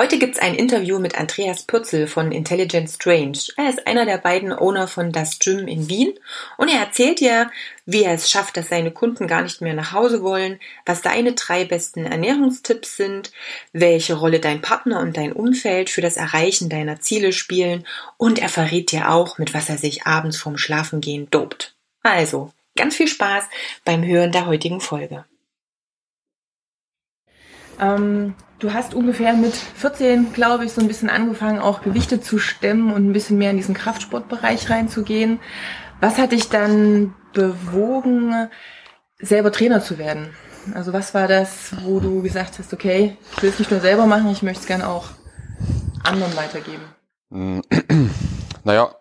Heute gibt es ein Interview mit Andreas Pürzel von Intelligent Strange. Er ist einer der beiden Owner von Das Gym in Wien und er erzählt dir, wie er es schafft, dass seine Kunden gar nicht mehr nach Hause wollen, was deine drei besten Ernährungstipps sind, welche Rolle dein Partner und dein Umfeld für das Erreichen deiner Ziele spielen und er verrät dir auch, mit was er sich abends vorm Schlafengehen dopt. Also, ganz viel Spaß beim Hören der heutigen Folge. Ähm, du hast ungefähr mit 14, glaube ich, so ein bisschen angefangen, auch Gewichte zu stemmen und ein bisschen mehr in diesen Kraftsportbereich reinzugehen. Was hat dich dann bewogen, selber Trainer zu werden? Also was war das, wo du gesagt hast, okay, ich will es nicht nur selber machen, ich möchte es gerne auch anderen weitergeben? Naja,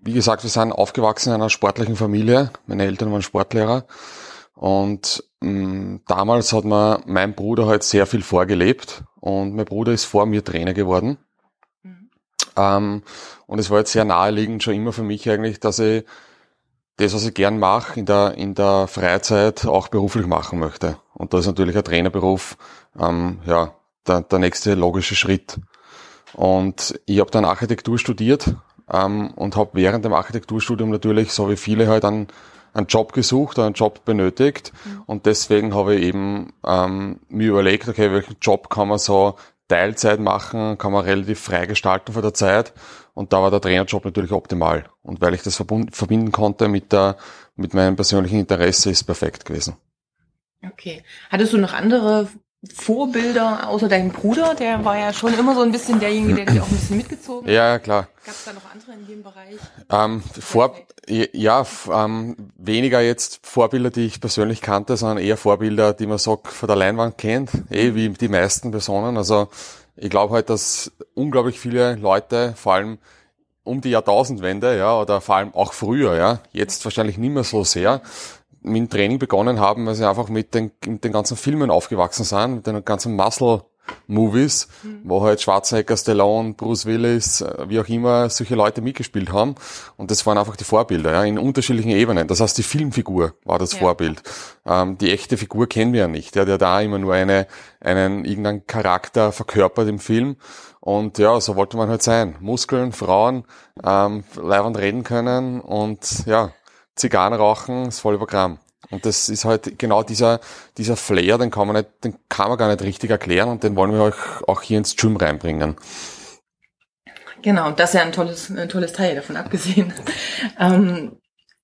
wie gesagt, wir sind aufgewachsen in einer sportlichen Familie. Meine Eltern waren Sportlehrer. Und mh, mm, damals hat mir mein Bruder halt sehr viel vorgelebt und mein Bruder ist vor mir Trainer geworden. Mhm. Ähm, und es war jetzt sehr naheliegend schon immer für mich eigentlich, dass ich das, was ich gern mache, in der, in der Freizeit auch beruflich machen möchte. Und da ist natürlich ein Trainerberuf ähm, ja, der, der nächste logische Schritt. Und ich habe dann Architektur studiert ähm, und habe während dem Architekturstudium natürlich, so wie viele halt, an einen Job gesucht, einen Job benötigt mhm. und deswegen habe ich eben ähm, mir überlegt, okay, welchen Job kann man so Teilzeit machen, kann man relativ frei gestalten von der Zeit und da war der Trainerjob natürlich optimal und weil ich das verbinden konnte mit der mit meinem persönlichen Interesse ist perfekt gewesen. Okay. Hattest du noch andere Vorbilder außer deinem Bruder? Der war ja schon immer so ein bisschen derjenige, der dich auch ein bisschen mitgezogen hat. Ja, klar. Gab es da noch andere in dem Bereich? Ähm, vor, ja, ähm, weniger jetzt Vorbilder, die ich persönlich kannte, sondern eher Vorbilder, die man so von der Leinwand kennt, eh wie die meisten Personen. Also ich glaube halt, dass unglaublich viele Leute, vor allem um die Jahrtausendwende, ja, oder vor allem auch früher, ja, jetzt wahrscheinlich nicht mehr so sehr, mit dem Training begonnen haben, weil sie einfach mit den, mit den ganzen Filmen aufgewachsen sind, mit den ganzen Muscle Movies, mhm. wo halt Schwarzenegger, Stallone, Bruce Willis, äh, wie auch immer, solche Leute mitgespielt haben. Und das waren einfach die Vorbilder, ja, in unterschiedlichen Ebenen. Das heißt, die Filmfigur war das ja. Vorbild. Ähm, die echte Figur kennen wir ja nicht. Ja, der da immer nur eine, einen, irgendeinen Charakter verkörpert im Film. Und ja, so wollte man halt sein. Muskeln, Frauen, ähm, leibend reden können und ja, Zigarren rauchen, das volle Programm. Und das ist halt genau dieser, dieser Flair, den kann man nicht, den kann man gar nicht richtig erklären und den wollen wir euch auch hier ins Gym reinbringen. Genau, und das ist ja ein tolles, ein tolles Teil davon abgesehen. ähm,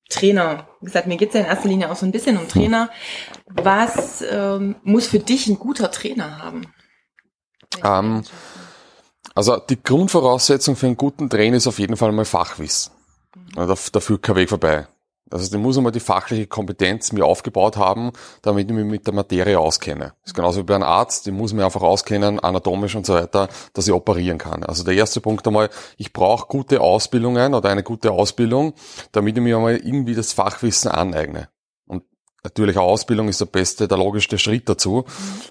Trainer. Wie gesagt, mir geht's ja in erster Linie auch so ein bisschen um Trainer. Was ähm, muss für dich ein guter Trainer haben? Ähm, also die Grundvoraussetzung für einen guten Trainer ist auf jeden Fall mal Fachwissen. Mhm. Da, da führt kein Weg vorbei. Also ich muss einmal die fachliche Kompetenz mir aufgebaut haben, damit ich mich mit der Materie auskenne. Das ist genauso wie bei einem Arzt, die muss mir einfach auskennen, anatomisch und so weiter, dass ich operieren kann. Also der erste Punkt einmal, ich brauche gute Ausbildungen oder eine gute Ausbildung, damit ich mir einmal irgendwie das Fachwissen aneigne. Und natürlich auch Ausbildung ist der beste, der logischste Schritt dazu.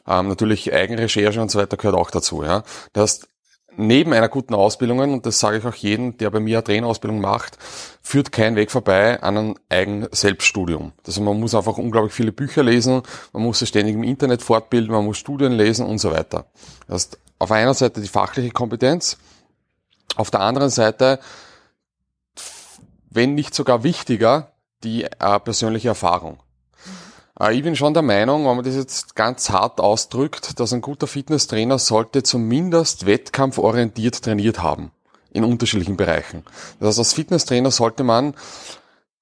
Ähm, natürlich Eigenrecherche und so weiter gehört auch dazu. Ja. Das heißt, neben einer guten Ausbildung, und das sage ich auch jedem, der bei mir eine Trainerausbildung macht, führt kein Weg vorbei an einem eigenen Selbststudium. Also man muss einfach unglaublich viele Bücher lesen, man muss sich ständig im Internet fortbilden, man muss Studien lesen und so weiter. Das heißt, auf einer Seite die fachliche Kompetenz, auf der anderen Seite, wenn nicht sogar wichtiger, die äh, persönliche Erfahrung. Äh, ich bin schon der Meinung, wenn man das jetzt ganz hart ausdrückt, dass ein guter Fitnesstrainer sollte zumindest wettkampforientiert trainiert haben. In unterschiedlichen Bereichen. Das heißt, als Fitnesstrainer sollte man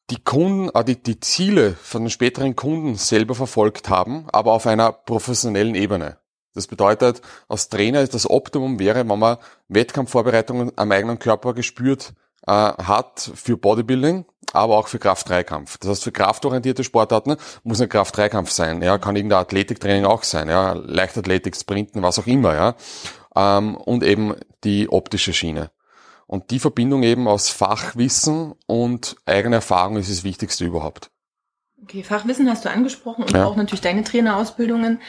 die Kunden, äh, die, die Ziele von den späteren Kunden selber verfolgt haben, aber auf einer professionellen Ebene. Das bedeutet, als Trainer das Optimum wäre, wenn man Wettkampfvorbereitungen am eigenen Körper gespürt äh, hat für Bodybuilding, aber auch für Kraft-3-Kampf. Das heißt, für kraftorientierte Sportarten muss ein Kraft-3-Kampf sein. Ja, kann irgendein Athletiktraining auch sein. Ja, Leichtathletik, Sprinten, was auch immer. Ja, ähm, und eben die optische Schiene. Und die Verbindung eben aus Fachwissen und eigener Erfahrung ist das Wichtigste überhaupt. Okay, Fachwissen hast du angesprochen und ja. auch natürlich deine Trainerausbildungen.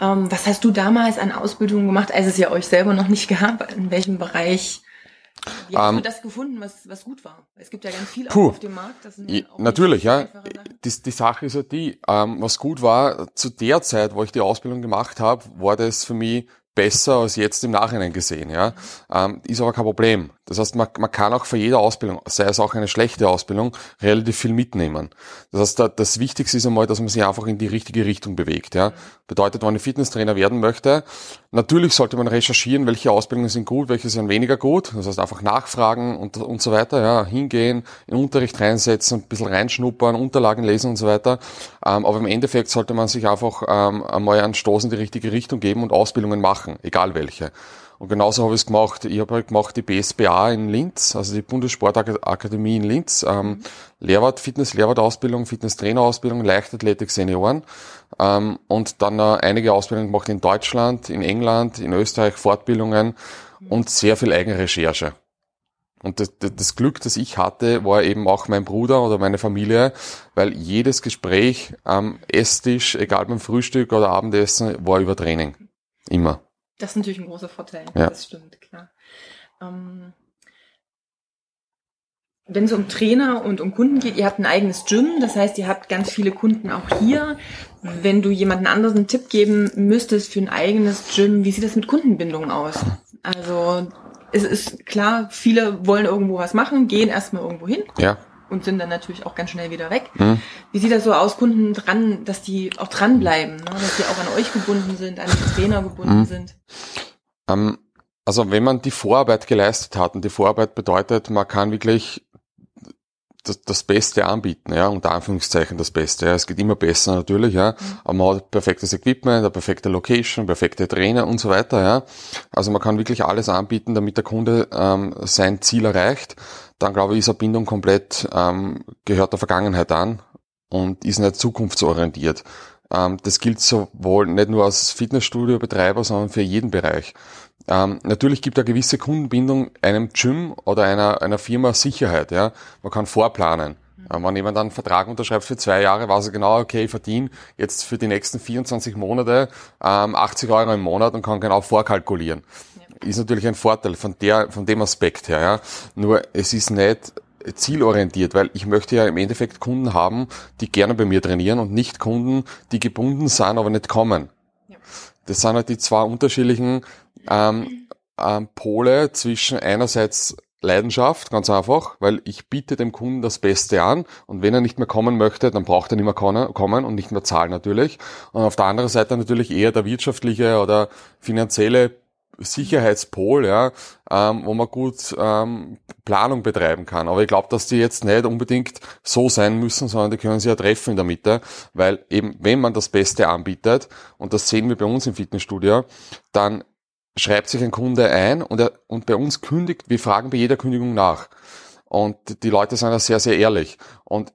Ähm, was hast du damals an Ausbildungen gemacht, als es ja euch selber noch nicht gab? In welchem Bereich? Wie hast um, du ähm, das gefunden, was, was gut war? Es gibt ja ganz viel puh, auf dem Markt. Das sind natürlich, ja. Die, die Sache ist ja die, ähm, was gut war, zu der Zeit, wo ich die Ausbildung gemacht habe, war das für mich besser als jetzt im Nachhinein gesehen, ja. Ähm, ist aber kein Problem. Das heißt, man, man kann auch für jede Ausbildung, sei es auch eine schlechte Ausbildung, relativ viel mitnehmen. Das heißt, da, das Wichtigste ist einmal, dass man sich einfach in die richtige Richtung bewegt, ja. Bedeutet, wenn ich Fitnesstrainer werden möchte, natürlich sollte man recherchieren, welche Ausbildungen sind gut, welche sind weniger gut. Das heißt, einfach nachfragen und, und so weiter, ja. Hingehen, in Unterricht reinsetzen, ein bisschen reinschnuppern, Unterlagen lesen und so weiter. Ähm, aber im Endeffekt sollte man sich einfach ähm, einmal einen Stoß in die richtige Richtung geben und Ausbildungen machen, egal welche. Und genauso habe ich es gemacht. Ich habe halt gemacht die BSBA in Linz, also die Bundessportakademie in Linz, ähm, Lehrwart, Fitness-Lehrwart-Ausbildung, Fitness-Trainer-Ausbildung, Leichtathletik, Senioren ähm, und dann äh, einige Ausbildungen gemacht in Deutschland, in England, in Österreich, Fortbildungen und sehr viel Eigenrecherche. Und das, das, Glück, das ich hatte, war eben auch mein Bruder oder meine Familie, weil jedes Gespräch am Esstisch, egal beim Frühstück oder Abendessen, war über Training. Immer. Das ist natürlich ein großer Vorteil. Ja. Das stimmt, klar. Ähm, wenn es um Trainer und um Kunden geht, ihr habt ein eigenes Gym, das heißt, ihr habt ganz viele Kunden auch hier. Wenn du jemanden anderen einen Tipp geben müsstest für ein eigenes Gym, wie sieht das mit Kundenbindung aus? Also es ist klar, viele wollen irgendwo was machen, gehen erstmal irgendwo hin. Ja und sind dann natürlich auch ganz schnell wieder weg. Mhm. Wie sieht das so aus, Kunden dran, dass die auch dranbleiben, ne? dass die auch an euch gebunden sind, an die Trainer gebunden mhm. sind? Ähm, also wenn man die Vorarbeit geleistet hat, und die Vorarbeit bedeutet, man kann wirklich das, das Beste anbieten, ja, unter Anführungszeichen das Beste. Ja. Es geht immer besser natürlich, ja, mhm. aber man hat perfektes Equipment, eine perfekte Location, perfekte Trainer und so weiter, ja. Also man kann wirklich alles anbieten, damit der Kunde ähm, sein Ziel erreicht dann glaube ich, ist eine Bindung komplett, ähm, gehört der Vergangenheit an und ist nicht zukunftsorientiert. Ähm, das gilt sowohl nicht nur als Fitnessstudio-Betreiber, sondern für jeden Bereich. Ähm, natürlich gibt eine gewisse Kundenbindung einem Gym oder einer, einer Firma Sicherheit. Ja? Man kann vorplanen. Ähm, wenn jemand einen Vertrag unterschreibt für zwei Jahre, weiß er genau, okay, ich verdiene jetzt für die nächsten 24 Monate ähm, 80 Euro im Monat und kann genau vorkalkulieren ist natürlich ein Vorteil von der, von dem Aspekt her, ja. Nur es ist nicht zielorientiert, weil ich möchte ja im Endeffekt Kunden haben, die gerne bei mir trainieren und nicht Kunden, die gebunden sind, aber nicht kommen. Ja. Das sind halt die zwei unterschiedlichen ähm, ähm, Pole zwischen einerseits Leidenschaft, ganz einfach, weil ich biete dem Kunden das Beste an und wenn er nicht mehr kommen möchte, dann braucht er nicht mehr kommen und nicht mehr zahlen natürlich. Und auf der anderen Seite natürlich eher der wirtschaftliche oder finanzielle Sicherheitspol, ja, ähm, wo man gut ähm, Planung betreiben kann. Aber ich glaube, dass die jetzt nicht unbedingt so sein müssen, sondern die können sich ja treffen in der Mitte, weil eben, wenn man das Beste anbietet, und das sehen wir bei uns im Fitnessstudio, dann schreibt sich ein Kunde ein und, er, und bei uns kündigt, wir fragen bei jeder Kündigung nach. Und die Leute sind da sehr, sehr ehrlich. Und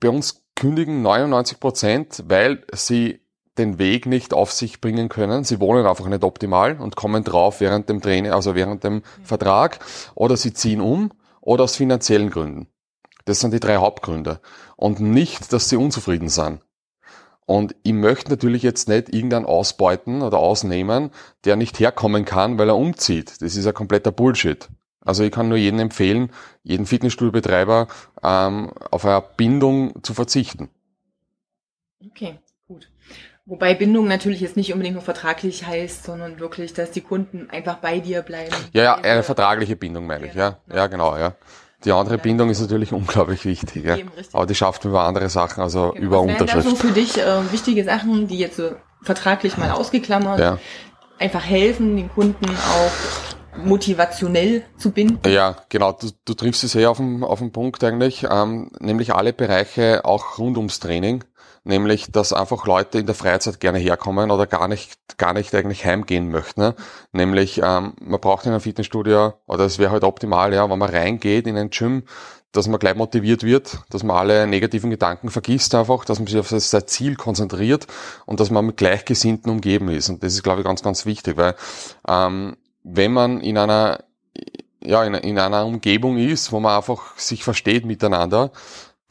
bei uns kündigen 99 Prozent, weil sie den Weg nicht auf sich bringen können. Sie wohnen einfach nicht optimal und kommen drauf während dem Training, also während dem Vertrag, oder sie ziehen um oder aus finanziellen Gründen. Das sind die drei Hauptgründe. Und nicht, dass sie unzufrieden sind. Und ich möchte natürlich jetzt nicht irgendeinen ausbeuten oder ausnehmen, der nicht herkommen kann, weil er umzieht. Das ist ein kompletter Bullshit. Also ich kann nur jedem empfehlen, jeden Fitnessstuhlbetreiber ähm, auf eine Bindung zu verzichten. Okay. Wobei Bindung natürlich jetzt nicht unbedingt nur vertraglich heißt, sondern wirklich, dass die Kunden einfach bei dir bleiben. Ja, ja, eine vertragliche Bindung meine ich, ja. Ja, genau, ja. Die andere ja. Bindung ist natürlich unglaublich wichtig, ja. Aber die schafft man über andere Sachen, also genau. über Was Unterschrift. Was so für dich äh, wichtige Sachen, die jetzt so vertraglich mal ausgeklammert, ja. einfach helfen, den Kunden auch motivationell zu binden? Ja, genau. Du, du triffst es sehr auf den, auf den Punkt eigentlich, ähm, nämlich alle Bereiche auch rund ums Training nämlich dass einfach Leute in der Freizeit gerne herkommen oder gar nicht gar nicht eigentlich heimgehen möchten. Ne? Nämlich ähm, man braucht in einem Fitnessstudio oder es wäre halt optimal, ja, wenn man reingeht in ein Gym, dass man gleich motiviert wird, dass man alle negativen Gedanken vergisst einfach, dass man sich auf sein Ziel konzentriert und dass man mit Gleichgesinnten umgeben ist. Und das ist, glaube ich, ganz, ganz wichtig, weil ähm, wenn man in einer ja, in, in einer Umgebung ist, wo man einfach sich versteht miteinander,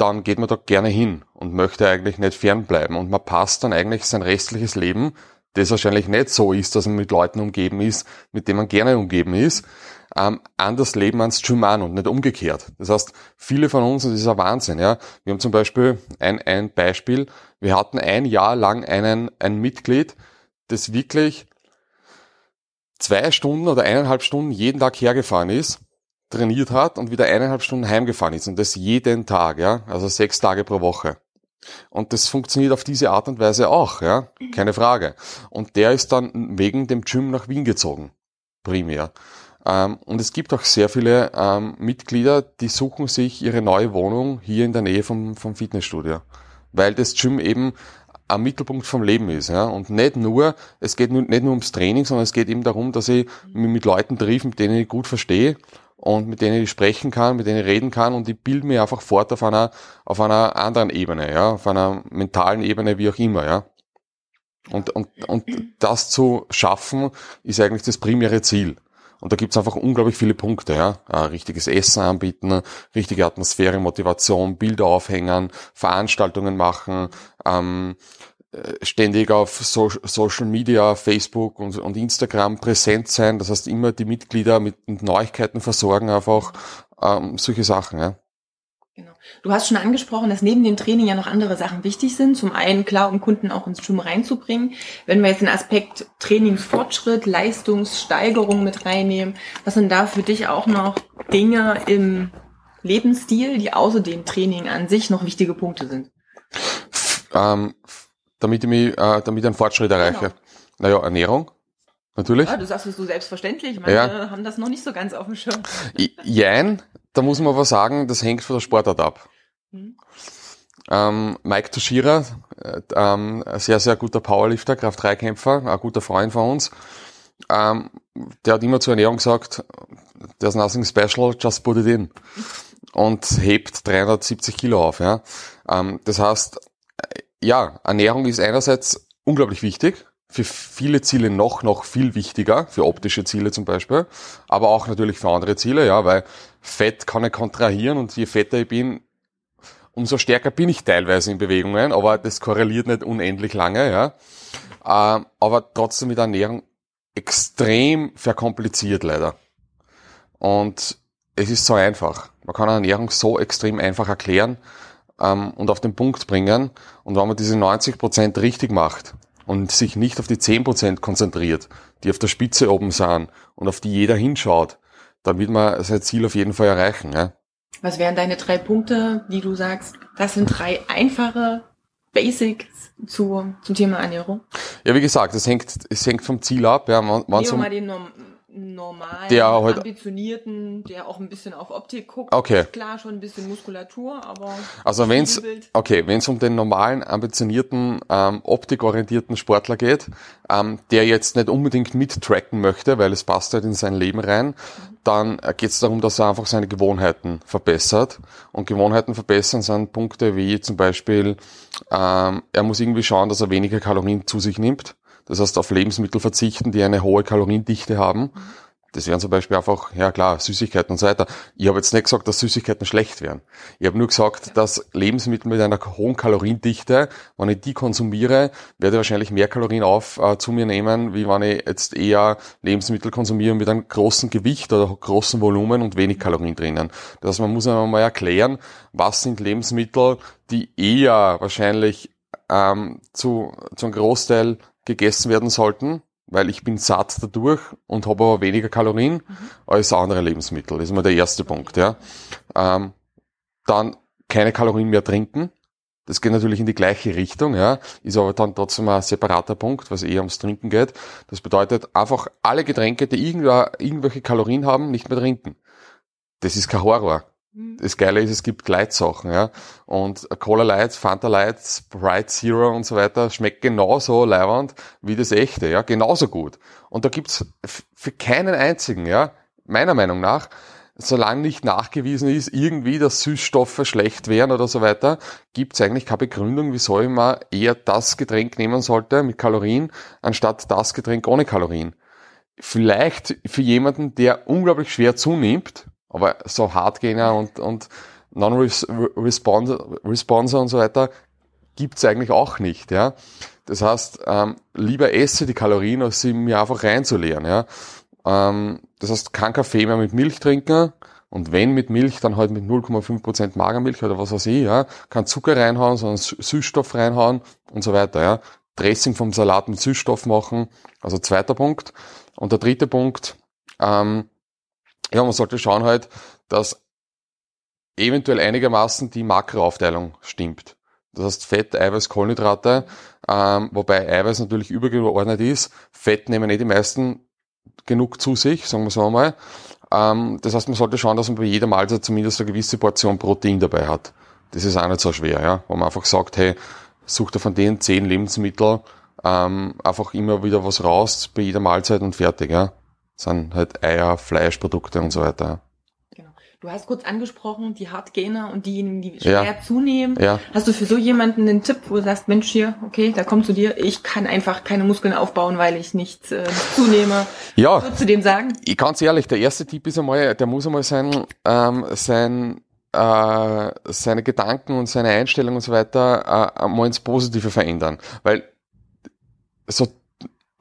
dann geht man da gerne hin und möchte eigentlich nicht fernbleiben. Und man passt dann eigentlich sein restliches Leben, das wahrscheinlich nicht so ist, dass man mit Leuten umgeben ist, mit denen man gerne umgeben ist, ähm, an das Leben ans an und nicht umgekehrt. Das heißt, viele von uns, das ist ein Wahnsinn, ja, wir haben zum Beispiel ein, ein Beispiel, wir hatten ein Jahr lang einen, ein Mitglied, das wirklich zwei Stunden oder eineinhalb Stunden jeden Tag hergefahren ist, trainiert hat und wieder eineinhalb Stunden heimgefahren ist und das jeden Tag, ja, also sechs Tage pro Woche. Und das funktioniert auf diese Art und Weise auch, ja, keine Frage. Und der ist dann wegen dem Gym nach Wien gezogen, primär. Ähm, und es gibt auch sehr viele ähm, Mitglieder, die suchen sich ihre neue Wohnung hier in der Nähe vom, vom Fitnessstudio, weil das Gym eben am Mittelpunkt vom Leben ist. Ja? Und nicht nur, es geht nicht nur ums Training, sondern es geht eben darum, dass ich mich mit Leuten triff, mit denen ich gut verstehe und mit denen ich sprechen kann, mit denen ich reden kann und ich bilde mir einfach fort auf einer, auf einer anderen Ebene, ja, auf einer mentalen Ebene, wie auch immer, ja. Und, und, und das zu schaffen, ist eigentlich das primäre Ziel. Und da gibt's einfach unglaublich viele Punkte, ja. Äh, richtiges Essen anbieten, richtige Atmosphäre, Motivation, Bilder aufhängen, Veranstaltungen machen, ähm, äh, ständig auf so Social Media, Facebook und, und, Instagram präsent sein. Das heißt, immer die Mitglieder mit Neuigkeiten versorgen, einfach ähm, solche Sachen, ja. Genau. Du hast schon angesprochen, dass neben dem Training ja noch andere Sachen wichtig sind. Zum einen, klar, um Kunden auch ins Gym reinzubringen. Wenn wir jetzt den Aspekt Trainingsfortschritt, Leistungssteigerung mit reinnehmen, was sind da für dich auch noch Dinge im Lebensstil, die außer dem Training an sich noch wichtige Punkte sind? Ähm, damit ich, mich, äh, damit ich einen Fortschritt erreiche. Genau. Naja, Ernährung. Natürlich. Ja, du sagst es so selbstverständlich. Manche ja. haben das noch nicht so ganz auf dem Schirm. Jein, da muss man aber sagen, das hängt von der Sportart ab. Mhm. Ähm, Mike Toshira, äh, ähm, sehr, sehr guter Powerlifter, Kraft-3-Kämpfer, ein guter Freund von uns, ähm, der hat immer zur Ernährung gesagt, there's nothing special, just put it in. Und hebt 370 Kilo auf. Ja. Ähm, das heißt, ja, Ernährung ist einerseits unglaublich wichtig, für viele Ziele noch, noch viel wichtiger, für optische Ziele zum Beispiel, aber auch natürlich für andere Ziele, ja, weil Fett kann ich kontrahieren und je fetter ich bin, umso stärker bin ich teilweise in Bewegungen, aber das korreliert nicht unendlich lange, ja. Ähm, aber trotzdem mit Ernährung extrem verkompliziert leider. Und es ist so einfach. Man kann Ernährung so extrem einfach erklären ähm, und auf den Punkt bringen. Und wenn man diese 90 Prozent richtig macht, und sich nicht auf die 10% konzentriert, die auf der Spitze oben sind und auf die jeder hinschaut, dann wird man sein Ziel auf jeden Fall erreichen. Ja? Was wären deine drei Punkte, die du sagst, das sind drei einfache Basics zu, zum Thema Ernährung? Ja, wie gesagt, es hängt, es hängt vom Ziel ab. Ja, man, man Nehmen wir mal den normalen, der halt, ambitionierten, der auch ein bisschen auf Optik guckt. Okay. Klar, schon ein bisschen Muskulatur, aber. Also wenn's, okay, wenn es um den normalen, ambitionierten, ähm, optikorientierten Sportler geht, ähm, der jetzt nicht unbedingt mittracken möchte, weil es passt halt in sein Leben rein, mhm. dann äh, geht es darum, dass er einfach seine Gewohnheiten verbessert. Und Gewohnheiten verbessern sind Punkte wie zum Beispiel, ähm, er muss irgendwie schauen, dass er weniger Kalorien zu sich nimmt das heißt, auf Lebensmittel verzichten, die eine hohe Kaloriendichte haben. Das wären zum Beispiel einfach, ja klar, Süßigkeiten und so weiter. Ich habe jetzt nicht gesagt, dass Süßigkeiten schlecht wären. Ich habe nur gesagt, dass Lebensmittel mit einer hohen Kaloriendichte, wenn ich die konsumiere, werde ich wahrscheinlich mehr Kalorien auf äh, zu mir nehmen, wie wenn ich jetzt eher Lebensmittel konsumiere mit einem großen Gewicht oder großen Volumen und wenig Kalorien drinnen. Das heißt, man muss einmal erklären, was sind Lebensmittel, die eher wahrscheinlich ähm, zu, zu einem Großteil gegessen werden sollten, weil ich bin satt dadurch und habe aber weniger Kalorien mhm. als andere Lebensmittel. Das ist mal der erste Punkt. Ja. Ähm, dann keine Kalorien mehr trinken. Das geht natürlich in die gleiche Richtung, ja, ist aber dann trotzdem ein separater Punkt, was eher ums Trinken geht. Das bedeutet einfach alle Getränke, die irgendwelche Kalorien haben, nicht mehr trinken. Das ist kein Horror. Mhm. Das Geile ist, es gibt Gleitsachen, ja. Und Cola Light, Fanta Light, Sprite Zero und so weiter schmeckt genauso leiwand wie das echte, ja. Genauso gut. Und da gibt's für keinen einzigen, ja, meiner Meinung nach, solange nicht nachgewiesen ist, irgendwie, dass Süßstoffe schlecht wären oder so weiter, gibt's eigentlich keine Begründung, wieso ich mal eher das Getränk nehmen sollte mit Kalorien, anstatt das Getränk ohne Kalorien. Vielleicht für jemanden, der unglaublich schwer zunimmt, aber so Hardgainer und, und Non-Responser und so weiter gibt's eigentlich auch nicht. Ja? Das heißt, ähm, lieber esse die Kalorien, als sie mir einfach reinzuleeren. Ja? Ähm, das heißt, kein Kaffee mehr mit Milch trinken, und wenn mit Milch, dann halt mit 0,5% Magermilch oder was weiß ich, ja. Kein Zucker reinhauen, sondern Süßstoff reinhauen und so weiter, ja. Dressing vom Salat mit Süßstoff machen. Also zweiter Punkt. Und der dritte Punkt, ähm, ja, man sollte schauen halt, dass eventuell einigermaßen die Makroaufteilung stimmt. Das heißt Fett, Eiweiß, Kohlenhydrate, ähm, wobei Eiweiß natürlich übergeordnet ist. Fett nehmen nicht die meisten genug zu sich, sagen wir so einmal. Ähm, das heißt, man sollte schauen, dass man bei jeder Mahlzeit zumindest eine gewisse Portion Protein dabei hat. Das ist auch nicht so schwer, ja. Wo man einfach sagt, hey, such dir von den zehn Lebensmitteln ähm, einfach immer wieder was raus bei jeder Mahlzeit und fertig, ja. Sind halt Eier, Fleischprodukte und so weiter. Du hast kurz angesprochen, die Hartgainer und diejenigen, die schwer ja. zunehmen. Ja. Hast du für so jemanden einen Tipp, wo du sagst, Mensch hier, okay, da komm zu dir, ich kann einfach keine Muskeln aufbauen, weil ich nicht, äh, zunehme. Ja. Was würdest du dem sagen? Ich, ganz ehrlich, der erste Tipp ist einmal, der muss einmal sein, ähm, sein äh, seine Gedanken und seine Einstellung und so weiter äh, mal ins Positive verändern. Weil so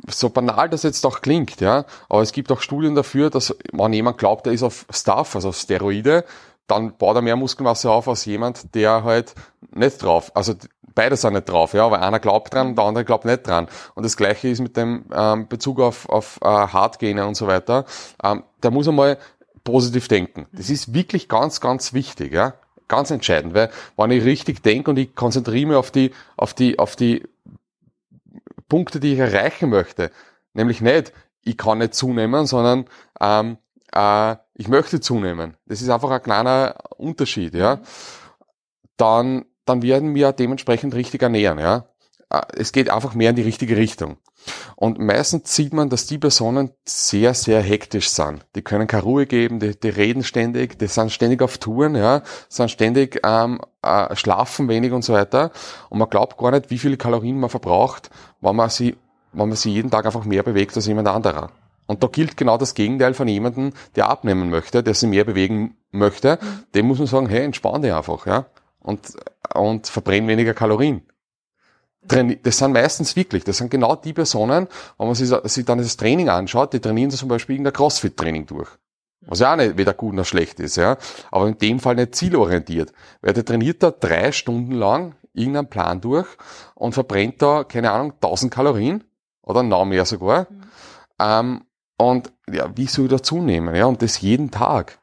so banal das jetzt auch klingt, ja, aber es gibt auch Studien dafür, dass wenn jemand glaubt, er ist auf Stuff, also auf Steroide, dann baut er mehr Muskelmasse auf als jemand, der halt nicht drauf, also beide sind nicht drauf, ja, aber einer glaubt dran, der andere glaubt nicht dran. Und das gleiche ist mit dem ähm, Bezug auf, auf äh, Hardgene und so weiter. Ähm, da muss einmal positiv denken. Das ist wirklich ganz, ganz wichtig, ja. Ganz entscheidend, weil wenn ich richtig denke und ich konzentriere mich auf die, auf die, auf die Punkte, die ich erreichen möchte. Nämlich nicht, ich kann nicht zunehmen, sondern ähm, äh, ich möchte zunehmen. Das ist einfach ein kleiner Unterschied, ja. Dann, dann werden wir dementsprechend richtig ernähren, ja. Äh, es geht einfach mehr in die richtige Richtung. Und meistens sieht man, dass die Personen sehr, sehr hektisch sind. Die können keine Ruhe geben, die, die reden ständig, die sind ständig auf Touren, ja, sind ständig ähm, äh, schlafen wenig und so weiter. Und man glaubt gar nicht, wie viele Kalorien man verbraucht, wenn man sie, wenn man sie jeden Tag einfach mehr bewegt als jemand anderer. Und da gilt genau das Gegenteil von jemandem, der abnehmen möchte, der sich mehr bewegen möchte. Dem muss man sagen, hey, entspann dich einfach, ja. Und, und verbrenn weniger Kalorien das sind meistens wirklich, das sind genau die Personen, wenn man sich, sich dann das Training anschaut, die trainieren zum Beispiel irgendein Crossfit-Training durch. Was ja auch nicht weder gut noch schlecht ist, ja. Aber in dem Fall nicht zielorientiert. Weil der trainiert da drei Stunden lang irgendeinen Plan durch und verbrennt da, keine Ahnung, 1000 Kalorien oder noch mehr sogar. Mhm. Ähm, und ja, wie soll ich da zunehmen? Ja, und das jeden Tag.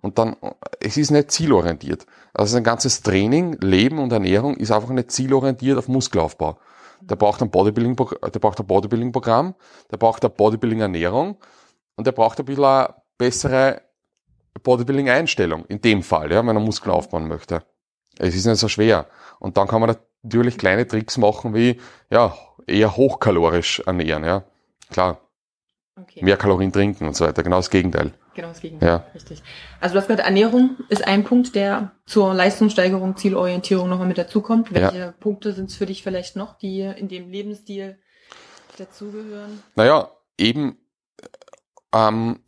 Und dann, es ist nicht zielorientiert. Also ein ganzes Training, Leben und Ernährung ist einfach nicht zielorientiert auf Muskelaufbau. Der braucht ein Bodybuilding, der braucht ein Bodybuilding-Programm, der braucht eine Bodybuilding-Ernährung und der braucht ein bisschen eine bessere Bodybuilding-Einstellung. In dem Fall, ja, wenn er Muskeln aufbauen möchte. Es ist nicht so schwer. Und dann kann man natürlich kleine Tricks machen wie, ja, eher hochkalorisch ernähren, ja. Klar. Okay. Mehr Kalorien trinken und so weiter. Genau das Gegenteil. Genau das Gegenteil. Ja. Richtig. Also du hast gesagt, Ernährung ist ein Punkt, der zur Leistungssteigerung, Zielorientierung nochmal mit dazukommt. Welche ja. Punkte sind es für dich vielleicht noch, die in dem Lebensstil dazugehören? Naja, eben ähm,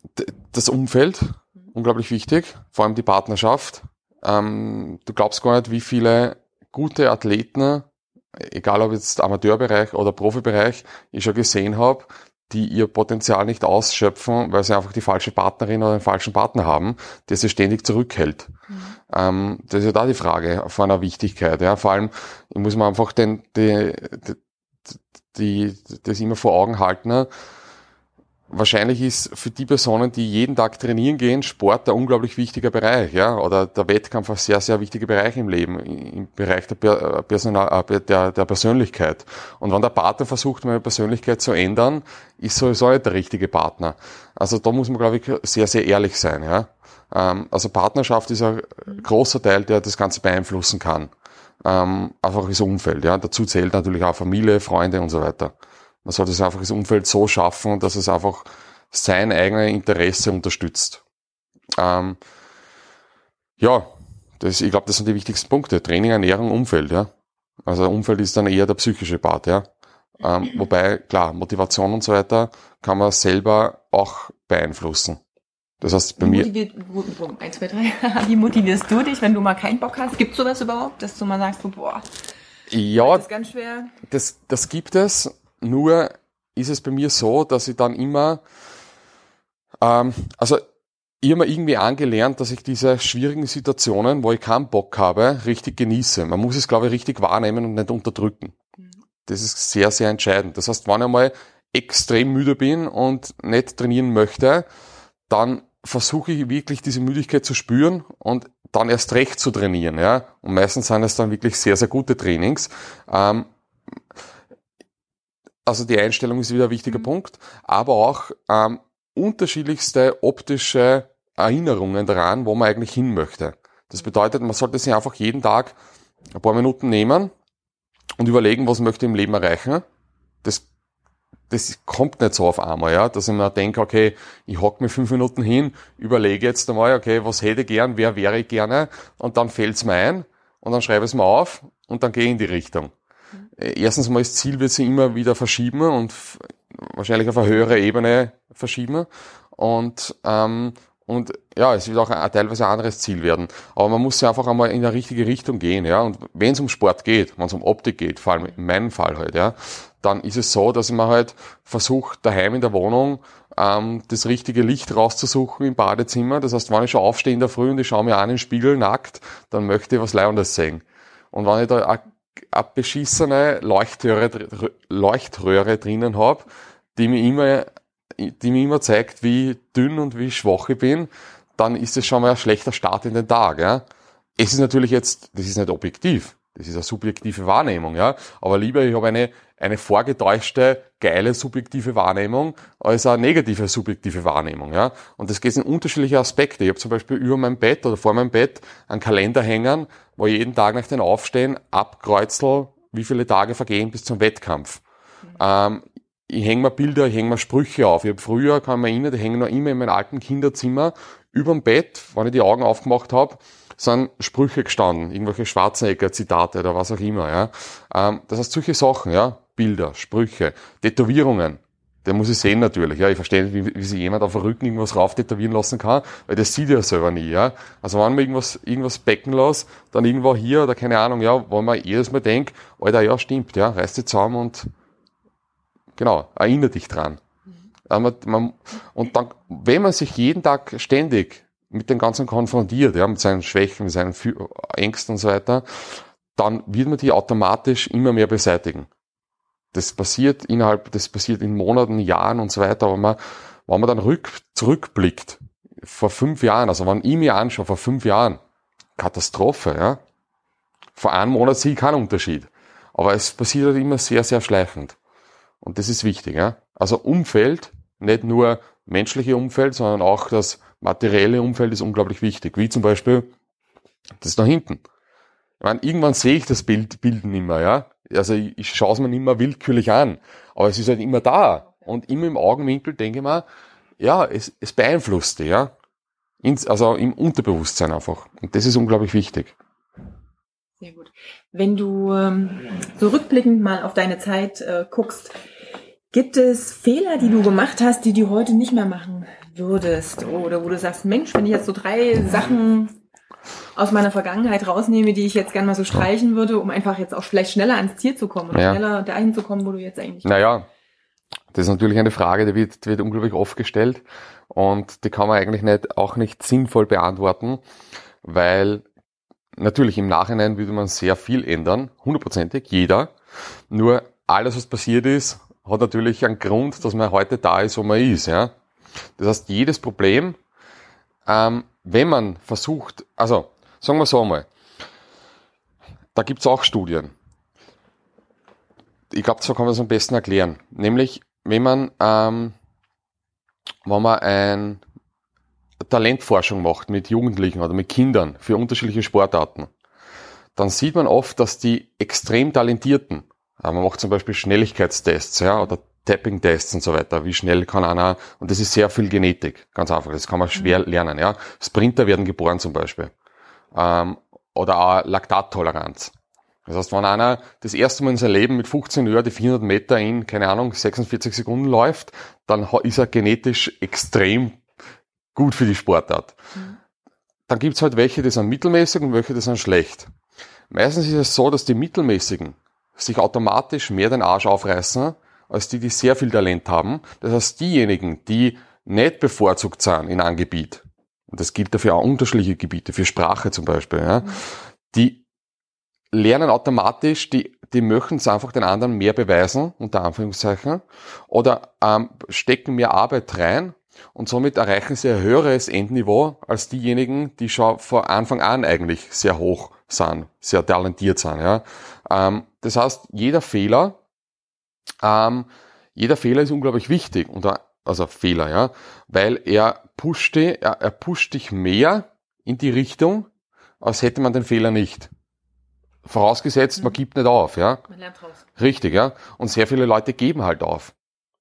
das Umfeld, mhm. unglaublich wichtig, vor allem die Partnerschaft. Ähm, du glaubst gar nicht, wie viele gute Athleten, egal ob jetzt Amateurbereich oder Profibereich, ich schon gesehen habe, die ihr Potenzial nicht ausschöpfen, weil sie einfach die falsche Partnerin oder den falschen Partner haben, der sie ständig zurückhält. Mhm. Ähm, das ist ja da die Frage von einer Wichtigkeit. Ja. Vor allem muss man einfach den, die, die, die, das immer vor Augen halten. Wahrscheinlich ist für die Personen, die jeden Tag trainieren gehen, Sport ein unglaublich wichtiger Bereich, ja, oder der Wettkampf ein sehr, sehr wichtiger Bereich im Leben, im Bereich der, Personal, äh, der, der Persönlichkeit. Und wenn der Partner versucht, meine Persönlichkeit zu ändern, ist sowieso nicht der richtige Partner. Also da muss man, glaube ich, sehr, sehr ehrlich sein, ja. Ähm, also Partnerschaft ist ein großer Teil, der das Ganze beeinflussen kann. Ähm, einfach das Umfeld, ja. Dazu zählt natürlich auch Familie, Freunde und so weiter. Man sollte es einfach das Umfeld so schaffen, dass es einfach sein eigenes Interesse unterstützt. Ähm, ja, das, ich glaube, das sind die wichtigsten Punkte. Training, Ernährung, Umfeld, ja. Also Umfeld ist dann eher der psychische Part, ja. Ähm, wobei, klar, Motivation und so weiter kann man selber auch beeinflussen. Das heißt, bei mir. Eins, zwei, drei. wie motivierst du dich, wenn du mal keinen Bock hast? Gibt es sowas überhaupt, dass du mal sagst, boah, ja, das ist ganz schwer? Das, das gibt es. Nur ist es bei mir so, dass ich dann immer, ähm, also ich habe mir irgendwie angelernt, dass ich diese schwierigen Situationen, wo ich keinen Bock habe, richtig genieße. Man muss es, glaube ich, richtig wahrnehmen und nicht unterdrücken. Mhm. Das ist sehr, sehr entscheidend. Das heißt, wenn ich mal extrem müde bin und nicht trainieren möchte, dann versuche ich wirklich diese Müdigkeit zu spüren und dann erst recht zu trainieren, ja. Und meistens sind es dann wirklich sehr, sehr gute Trainings. Ähm, also die Einstellung ist wieder ein wichtiger mhm. Punkt, aber auch ähm, unterschiedlichste optische Erinnerungen daran, wo man eigentlich hin möchte. Das bedeutet, man sollte sich einfach jeden Tag ein paar Minuten nehmen und überlegen, was möchte ich im Leben erreichen. Das das kommt nicht so auf einmal, ja, dass ich mir denke, okay, ich hock mir fünf Minuten hin, überlege jetzt einmal, okay, was hätte ich gern, wer wäre ich gerne, und dann fällt's mir ein, und dann schreibe ich es mir auf, und dann gehe ich in die Richtung. Mhm. Erstens mal, das Ziel wird sich immer wieder verschieben und wahrscheinlich auf eine höhere Ebene verschieben, und, ähm, und ja, es wird auch ein, teilweise ein anderes Ziel werden. Aber man muss ja einfach einmal in die richtige Richtung gehen, ja. Und wenn es um Sport geht, wenn es um Optik geht, vor allem in meinem Fall halt, ja, dann ist es so, dass man halt versucht, daheim in der Wohnung ähm, das richtige Licht rauszusuchen im Badezimmer. Das heißt, wenn ich schon aufstehe in der Früh und ich schaue mir an den Spiegel nackt, dann möchte ich was Leihundes sehen. Und wenn ich da beschissene Leuchtröhre, Leuchtröhre drinnen habe, die mir immer die mir immer zeigt, wie dünn und wie schwach ich bin, dann ist es schon mal ein schlechter Start in den Tag. Ja? Es ist natürlich jetzt, das ist nicht objektiv, das ist eine subjektive Wahrnehmung, ja. Aber lieber, ich habe eine, eine vorgetäuschte, geile subjektive Wahrnehmung als eine negative subjektive Wahrnehmung, ja. Und das geht in unterschiedliche Aspekte. Ich habe zum Beispiel über meinem Bett oder vor meinem Bett einen Kalender hängen, wo ich jeden Tag nach dem Aufstehen abkreuzel, wie viele Tage vergehen bis zum Wettkampf. Mhm. Ähm, ich hänge mir Bilder, ich hänge mir Sprüche auf. Ich habe früher, kann mich erinnern, die hängen noch immer in meinem alten Kinderzimmer über dem Bett, wenn ich die Augen aufgemacht habe, sind Sprüche gestanden, irgendwelche Schwarzenegger-Zitate oder was auch immer. Ja. Ähm, das heißt, solche Sachen, ja, Bilder, Sprüche, Tätowierungen, der muss ich sehen natürlich. Ja, ich verstehe nicht, wie, wie sich jemand auf den Rücken irgendwas rauf tätowieren lassen kann, weil das sieht er selber nie. Ja, also wenn man irgendwas irgendwas becken lässt, dann irgendwo hier oder keine Ahnung, ja, wo man jedes Mal denkt, Alter, ja, stimmt, ja, reiß dich zusammen und Genau, erinnere dich dran. Mhm. Und dann, wenn man sich jeden Tag ständig mit dem Ganzen konfrontiert, ja, mit seinen Schwächen, mit seinen Ängsten und so weiter, dann wird man die automatisch immer mehr beseitigen. Das passiert innerhalb, das passiert in Monaten, Jahren und so weiter, aber man, wenn man dann rück, zurückblickt, vor fünf Jahren, also wenn ich mir anschaue, vor fünf Jahren, Katastrophe, ja. Vor einem Monat sehe ich keinen Unterschied. Aber es passiert halt immer sehr, sehr schleichend. Und das ist wichtig. Ja? Also Umfeld, nicht nur menschliche Umfeld, sondern auch das materielle Umfeld ist unglaublich wichtig. Wie zum Beispiel das da hinten. Ich meine, irgendwann sehe ich das Bild, Bild nicht mehr, ja. Also ich, ich schaue es mir mehr willkürlich an. Aber es ist halt immer da. Und immer im Augenwinkel denke ich mir, ja, es, es beeinflusst dich, ja. Ins, also im Unterbewusstsein einfach. Und das ist unglaublich wichtig. Sehr gut. Wenn du ähm, so rückblickend mal auf deine Zeit äh, guckst, gibt es Fehler, die du gemacht hast, die du heute nicht mehr machen würdest? Oder wo du sagst, Mensch, wenn ich jetzt so drei Sachen aus meiner Vergangenheit rausnehme, die ich jetzt gerne mal so streichen würde, um einfach jetzt auch vielleicht schneller ans Ziel zu kommen oder ja. schneller dahin zu kommen, wo du jetzt eigentlich Naja, das ist natürlich eine Frage, die wird, die wird unglaublich oft gestellt und die kann man eigentlich nicht, auch nicht sinnvoll beantworten, weil Natürlich im Nachhinein würde man sehr viel ändern, hundertprozentig, jeder. Nur alles, was passiert ist, hat natürlich einen Grund, dass man heute da ist, wo man ist. Ja? Das heißt, jedes Problem, ähm, wenn man versucht, also sagen wir so einmal, da gibt's auch Studien. Ich glaube, so kann man es am besten erklären. Nämlich, wenn man, ähm, wenn man ein Talentforschung macht mit Jugendlichen oder mit Kindern für unterschiedliche Sportarten, dann sieht man oft, dass die extrem talentierten, man macht zum Beispiel Schnelligkeitstests, ja, oder Tapping-Tests und so weiter, wie schnell kann einer, und das ist sehr viel Genetik, ganz einfach, das kann man schwer mhm. lernen, ja. Sprinter werden geboren zum Beispiel. Ähm, oder auch Laktattoleranz. Das heißt, wenn einer das erste Mal in seinem Leben mit 15 Jahren die 400 Meter in, keine Ahnung, 46 Sekunden läuft, dann ist er genetisch extrem gut für die Sportart. Mhm. Dann gibt's halt welche, die sind mittelmäßig und welche, die sind schlecht. Meistens ist es so, dass die mittelmäßigen sich automatisch mehr den Arsch aufreißen, als die, die sehr viel Talent haben. Das heißt, diejenigen, die nicht bevorzugt sind in einem Gebiet, und das gilt dafür auch unterschiedliche Gebiete, für Sprache zum Beispiel, ja, die lernen automatisch, die, die möchten es einfach den anderen mehr beweisen, unter Anführungszeichen, oder ähm, stecken mehr Arbeit rein und somit erreichen sie ein höheres Endniveau als diejenigen, die schon von Anfang an eigentlich sehr hoch sind, sehr talentiert sind. Ja. Ähm, das heißt, jeder Fehler, ähm, jeder Fehler ist unglaublich wichtig, und, also Fehler, ja, weil er pusht, er, er pusht dich mehr in die Richtung, als hätte man den Fehler nicht. Vorausgesetzt, mhm. man gibt nicht auf, ja. Man lernt raus. Richtig, ja. Und sehr viele Leute geben halt auf.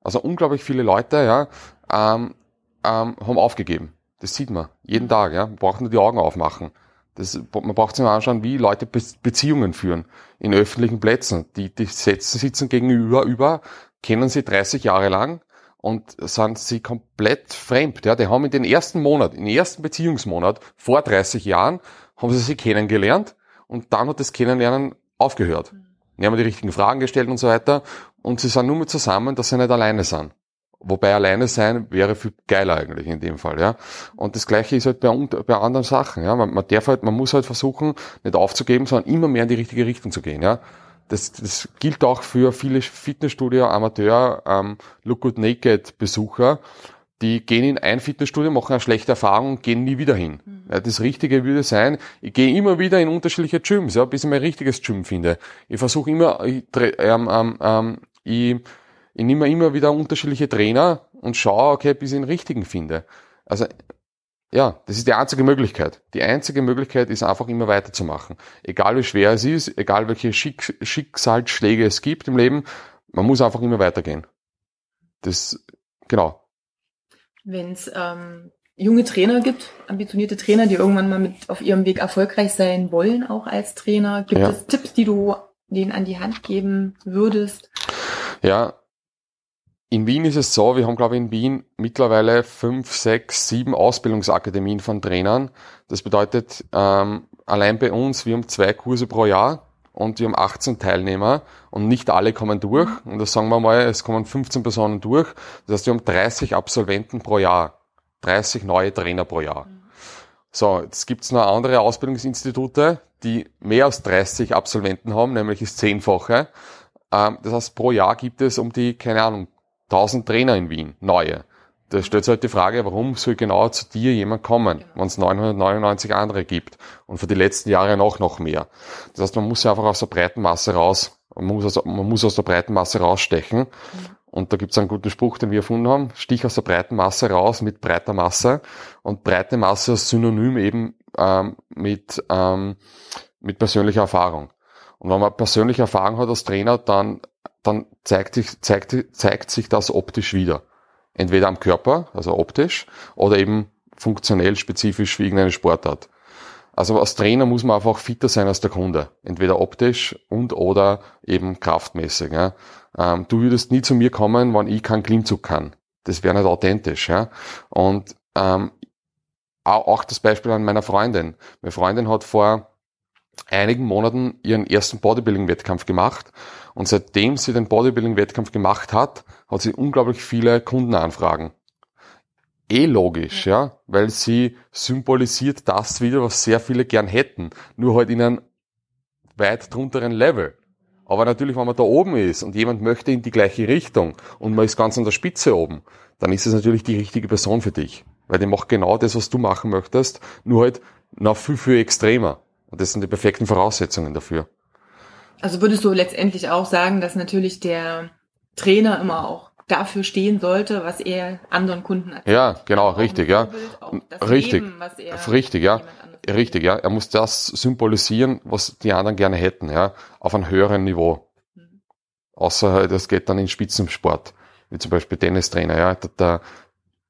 Also unglaublich viele Leute, ja, ähm, ähm, haben aufgegeben. Das sieht man jeden mhm. Tag, ja. Man braucht nur die Augen aufmachen. Das, man braucht sich mal anschauen, wie Leute Be Beziehungen führen in öffentlichen Plätzen. Die, die sitzen, sitzen gegenüber, über, kennen sie 30 Jahre lang und sind sie komplett fremd. Ja, die haben in den ersten Monat, in den ersten Beziehungsmonat vor 30 Jahren, haben sie sie kennengelernt und dann hat das Kennenlernen aufgehört. Die haben die richtigen Fragen gestellt und so weiter und sie sind nur mit zusammen, dass sie nicht alleine sind. Wobei alleine sein wäre viel geiler eigentlich in dem Fall, ja. Und das Gleiche ist halt bei, bei anderen Sachen, ja. Man, man darf halt, man muss halt versuchen, nicht aufzugeben, sondern immer mehr in die richtige Richtung zu gehen, ja. Das, das gilt auch für viele Fitnessstudio, Amateur, ähm, Look Good Naked Besucher. Die gehen in ein Fitnessstudio, machen eine schlechte Erfahrung und gehen nie wieder hin. Mhm. Ja, das Richtige würde sein, ich gehe immer wieder in unterschiedliche Gyms, ja, bis ich mein richtiges Gym finde. Ich versuche immer, ich, ähm, ähm, ähm, ich ich nehme immer wieder unterschiedliche Trainer und schaue, okay, bis ich den richtigen finde. Also ja, das ist die einzige Möglichkeit. Die einzige Möglichkeit ist einfach immer weiterzumachen. Egal wie schwer es ist, egal welche Schick Schicksalsschläge es gibt im Leben, man muss einfach immer weitergehen. Das, genau. Wenn es ähm, junge Trainer gibt, ambitionierte Trainer, die irgendwann mal mit auf ihrem Weg erfolgreich sein wollen, auch als Trainer, gibt ja. es Tipps, die du denen an die Hand geben würdest? Ja, in Wien ist es so, wir haben glaube ich in Wien mittlerweile fünf, sechs, sieben Ausbildungsakademien von Trainern. Das bedeutet, ähm, allein bei uns, wir haben zwei Kurse pro Jahr und wir haben 18 Teilnehmer und nicht alle kommen durch. Und das sagen wir mal, es kommen 15 Personen durch. Das heißt, wir haben 30 Absolventen pro Jahr, 30 neue Trainer pro Jahr. So, jetzt gibt's noch andere Ausbildungsinstitute, die mehr als 30 Absolventen haben, nämlich das Zehnfache. Ähm, das heißt, pro Jahr gibt es um die, keine Ahnung, 1000 Trainer in Wien, neue. Da stellt sich halt die Frage, warum soll genau zu dir jemand kommen, genau. wenn es 999 andere gibt und für die letzten Jahre noch, noch mehr. Das heißt, man muss ja einfach aus der breiten Masse raus, man muss aus, man muss aus der breiten Masse rausstechen. Mhm. Und da gibt es einen guten Spruch, den wir erfunden haben, stich aus der breiten Masse raus mit breiter Masse. Und breite Masse ist synonym eben ähm, mit, ähm, mit persönlicher Erfahrung. Und wenn man persönliche Erfahrung hat als Trainer, dann dann zeigt sich, zeigt, zeigt sich das optisch wieder. Entweder am Körper, also optisch, oder eben funktionell spezifisch für irgendeine Sportart. Also als Trainer muss man einfach fitter sein als der Kunde. Entweder optisch und oder eben kraftmäßig. Ja. Ähm, du würdest nie zu mir kommen, wenn ich keinen Klimmzug kann. Das wäre nicht authentisch. Ja. Und ähm, auch das Beispiel an meiner Freundin. Meine Freundin hat vor einigen Monaten ihren ersten Bodybuilding-Wettkampf gemacht und seitdem sie den Bodybuilding-Wettkampf gemacht hat, hat sie unglaublich viele Kundenanfragen. Eh logisch, ja, weil sie symbolisiert das wieder, was sehr viele gern hätten, nur halt in einem weit drunteren Level. Aber natürlich, wenn man da oben ist und jemand möchte in die gleiche Richtung und man ist ganz an der Spitze oben, dann ist es natürlich die richtige Person für dich. Weil die macht genau das, was du machen möchtest, nur halt noch viel, viel extremer. Und das sind die perfekten Voraussetzungen dafür. Also würdest du letztendlich auch sagen, dass natürlich der Trainer immer auch dafür stehen sollte, was er anderen Kunden erzählt. Ja, genau, richtig, ja. Richtig, Leben, richtig, ja. Richtig, ja. Er muss das symbolisieren, was die anderen gerne hätten, ja, auf einem höheren Niveau. Mhm. Außer halt, das geht dann in Spitzensport, wie zum Beispiel Tennistrainer, ja. Der, der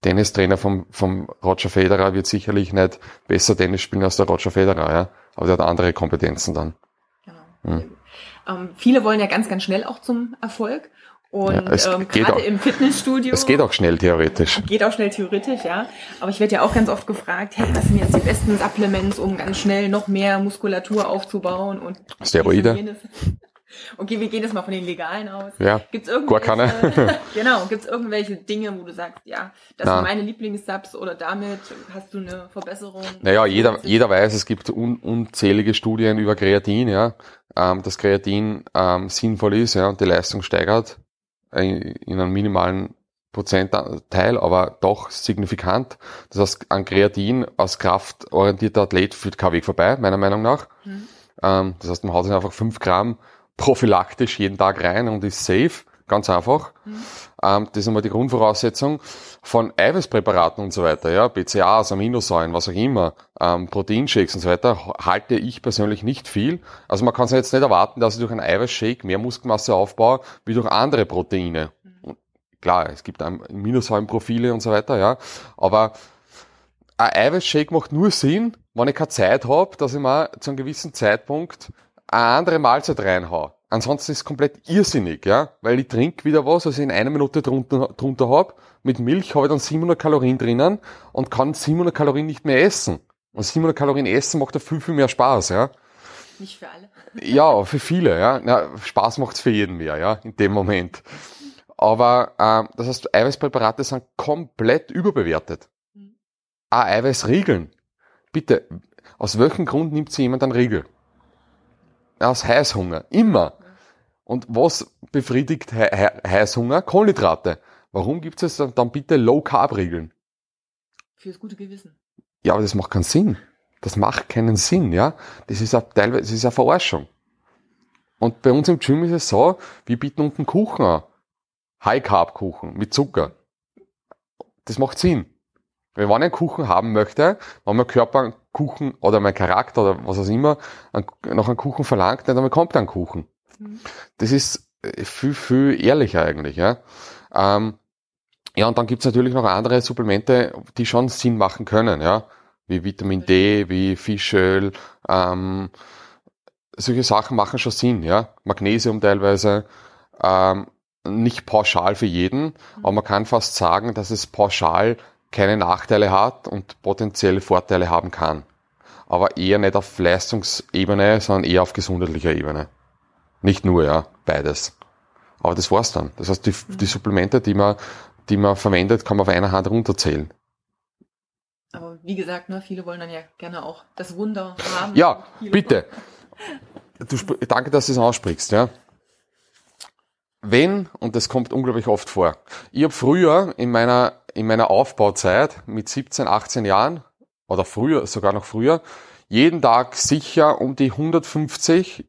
Tennistrainer vom, vom Roger Federer wird sicherlich nicht besser Tennis spielen als der Roger Federer, ja. Aber der hat andere Kompetenzen dann. Genau. Hm. Ähm, viele wollen ja ganz, ganz schnell auch zum Erfolg. Und ja, ähm, gerade im Fitnessstudio. Es geht auch schnell theoretisch. Geht auch schnell theoretisch, ja. Aber ich werde ja auch ganz oft gefragt, hey, was sind jetzt die besten Supplements, um ganz schnell noch mehr Muskulatur aufzubauen und Steroide. Okay, wir gehen jetzt mal von den legalen aus. Ja. Gibt's irgendwelche, genau, gibt's irgendwelche Dinge, wo du sagst, ja, das Na. sind meine Lieblingssubs oder damit hast du eine Verbesserung? Naja, jeder, jeder weiß, es gibt un, unzählige Studien über Kreatin, ja, ähm, dass Kreatin ähm, sinnvoll ist, ja, und die Leistung steigert in einem minimalen Prozentteil, aber doch signifikant. Das heißt, an Kreatin als kraftorientierter Athlet führt kein Weg vorbei, meiner Meinung nach. Mhm. Ähm, das heißt, man haut sich einfach fünf Gramm prophylaktisch jeden Tag rein und ist safe. Ganz einfach. Mhm. Ähm, das ist einmal die Grundvoraussetzung von Eiweißpräparaten und so weiter, ja, BCAAs, Aminosäuren, was auch immer, ähm, Proteinshakes und so weiter, halte ich persönlich nicht viel. Also man kann es jetzt nicht erwarten, dass ich durch einen Eiweißshake mehr Muskelmasse aufbaue, wie durch andere Proteine. Mhm. Klar, es gibt Aminosäurenprofile und so weiter, ja, aber ein Eiweißshake macht nur Sinn, wenn ich keine Zeit habe, dass ich mal zu einem gewissen Zeitpunkt eine andere Mahlzeit reinhau. Ansonsten ist es komplett irrsinnig, ja, weil ich trinke wieder was, was ich in einer Minute drunter, drunter habe. Mit Milch habe ich dann 700 Kalorien drinnen und kann 700 Kalorien nicht mehr essen. Und 700 Kalorien essen macht ja viel, viel mehr Spaß, ja. Nicht für alle. Ja, für viele, ja. ja Spaß macht's für jeden mehr, ja, in dem Moment. Aber ähm, das heißt, Eiweißpräparate sind komplett überbewertet. Mhm. Ah, Eiweißriegeln. Bitte, aus welchem Grund nimmt sich jemand einen Riegel? Aus Heißhunger. Immer. Und was befriedigt He He Heißhunger? Kohlenhydrate. Warum gibt es dann bitte Low-Carb-Regeln? Fürs gute Gewissen. Ja, aber das macht keinen Sinn. Das macht keinen Sinn, ja. Das ist eine, teilweise, das ist eine Verarschung. Und bei uns im Gym ist es so, wir bieten unten Kuchen an. High-Carb-Kuchen mit Zucker. Das macht Sinn. Wenn man einen Kuchen haben möchte, wenn mein Körper Kuchen oder mein Charakter oder was auch immer nach einem Kuchen verlangt, dann bekommt er einen Kuchen. Mhm. Das ist äh, viel, viel ehrlicher eigentlich. Ja, ähm, ja und dann gibt's natürlich noch andere Supplemente, die schon Sinn machen können, ja, wie Vitamin D, wie Fischöl, ähm, solche Sachen machen schon Sinn, ja, Magnesium teilweise, ähm, nicht pauschal für jeden, mhm. aber man kann fast sagen, dass es pauschal keine Nachteile hat und potenzielle Vorteile haben kann. Aber eher nicht auf Leistungsebene, sondern eher auf gesundheitlicher Ebene. Nicht nur, ja, beides. Aber das war's dann. Das heißt, die, die Supplemente, die man, die man verwendet, kann man auf einer Hand runterzählen. Aber wie gesagt, ne, viele wollen dann ja gerne auch das Wunder haben. Ja, bitte. Du, danke, dass du es aussprichst, ja. Wenn, und das kommt unglaublich oft vor, ich habe früher in meiner in meiner Aufbauzeit mit 17, 18 Jahren oder früher, sogar noch früher, jeden Tag sicher um die 150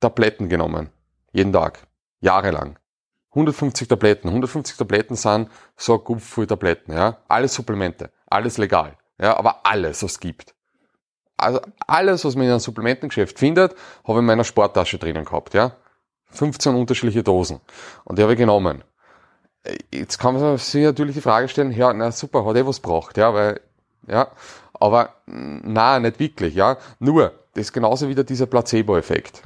Tabletten genommen. Jeden Tag. Jahrelang. 150 Tabletten. 150 Tabletten sind so gut viele Tabletten, ja. Alles Supplemente. Alles legal. Ja, aber alles, was es gibt. Also alles, was man in einem Supplementengeschäft findet, habe ich in meiner Sporttasche drinnen gehabt, ja. 15 unterschiedliche Dosen. Und die habe ich genommen. Jetzt kann man sich natürlich die Frage stellen, ja, na super, hat er was braucht, ja, weil, ja, aber na, nicht wirklich, ja. Nur, das ist genauso wieder dieser Placebo-Effekt.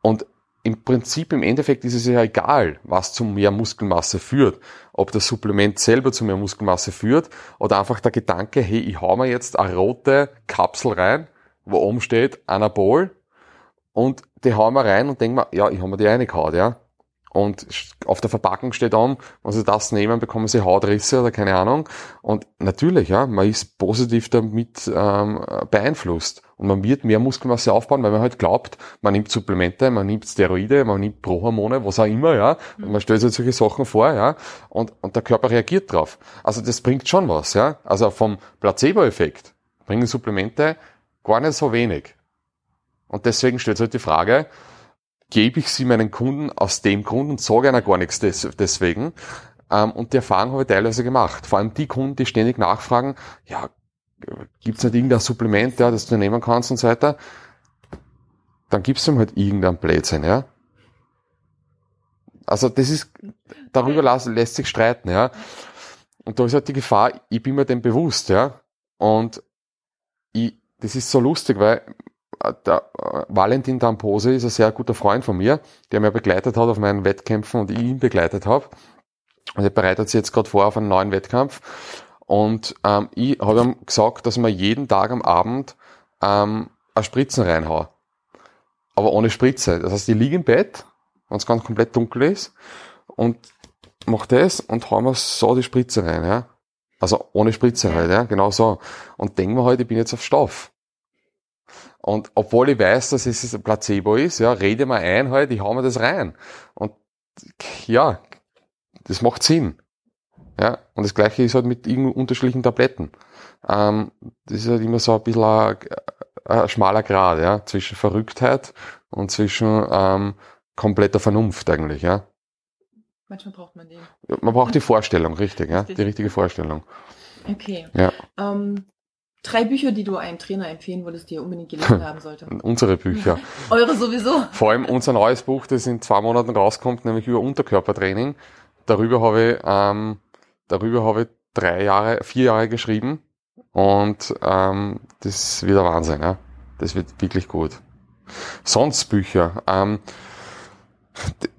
Und im Prinzip, im Endeffekt ist es ja egal, was zu mehr Muskelmasse führt. Ob das Supplement selber zu mehr Muskelmasse führt oder einfach der Gedanke, hey, ich hau mir jetzt eine rote Kapsel rein, wo oben steht Anabol und die hauen wir rein und denken wir, ja, ich habe mir die reingehauen, ja. Und auf der Verpackung steht dann, wenn Sie das nehmen, bekommen Sie Hautrisse oder keine Ahnung. Und natürlich, ja, man ist positiv damit ähm, beeinflusst. Und man wird mehr Muskelmasse aufbauen, weil man halt glaubt, man nimmt Supplemente, man nimmt Steroide, man nimmt Prohormone, was auch immer, ja. Und man stellt sich solche Sachen vor, ja. Und, und der Körper reagiert drauf. Also das bringt schon was, ja. Also vom Placebo-Effekt bringen Supplemente gar nicht so wenig. Und deswegen stellt sich halt die Frage, gebe ich sie meinen Kunden aus dem Grund und sage einer gar nichts des, deswegen. Ähm, und die Erfahrung habe ich teilweise gemacht. Vor allem die Kunden, die ständig nachfragen, ja, gibt's nicht irgendein Supplement, ja, das du nehmen kannst und so weiter. Dann gibst du ihm halt irgendein Blödsinn, ja. Also das ist, darüber lässt sich streiten, ja. Und da ist halt die Gefahr, ich bin mir dem bewusst, ja. Und ich, das ist so lustig, weil der äh, Valentin Dampose ist ein sehr guter Freund von mir, der mir begleitet hat auf meinen Wettkämpfen und ich ihn begleitet habe. Und er bereitet sich jetzt gerade vor auf einen neuen Wettkampf. Und ähm, ich habe ihm gesagt, dass man jeden Tag am Abend ähm, eine Spritzen reinhaue. Aber ohne Spritze. Das heißt, ich liege im Bett, wenn es ganz komplett dunkel ist, und mache das und hau mir so die Spritze rein. Ja? Also ohne Spritze halt, ja, genau so. Und denken wir halt, ich bin jetzt auf Stoff. Und obwohl ich weiß, dass es ein Placebo ist, ja, rede mal ein halt, ich hau mir das rein. Und ja, das macht Sinn. Ja, und das gleiche ist halt mit unterschiedlichen Tabletten. Ähm, das ist halt immer so ein bisschen ein, ein schmaler Grad, ja, zwischen Verrücktheit und zwischen ähm, kompletter Vernunft eigentlich, ja. Manchmal braucht man den. Man braucht die Vorstellung, richtig, richtig. ja, die richtige Vorstellung. Okay. Ja. Ähm, drei Bücher, die du einem Trainer empfehlen würdest, die er unbedingt gelesen haben sollte. Unsere Bücher. Eure sowieso. Vor allem unser neues Buch, das in zwei Monaten rauskommt, nämlich über Unterkörpertraining. Darüber habe ich, ähm, darüber habe ich drei Jahre, vier Jahre geschrieben und ähm, das wird ein Wahnsinn, ja. Das wird wirklich gut. Sonst Bücher. Ähm,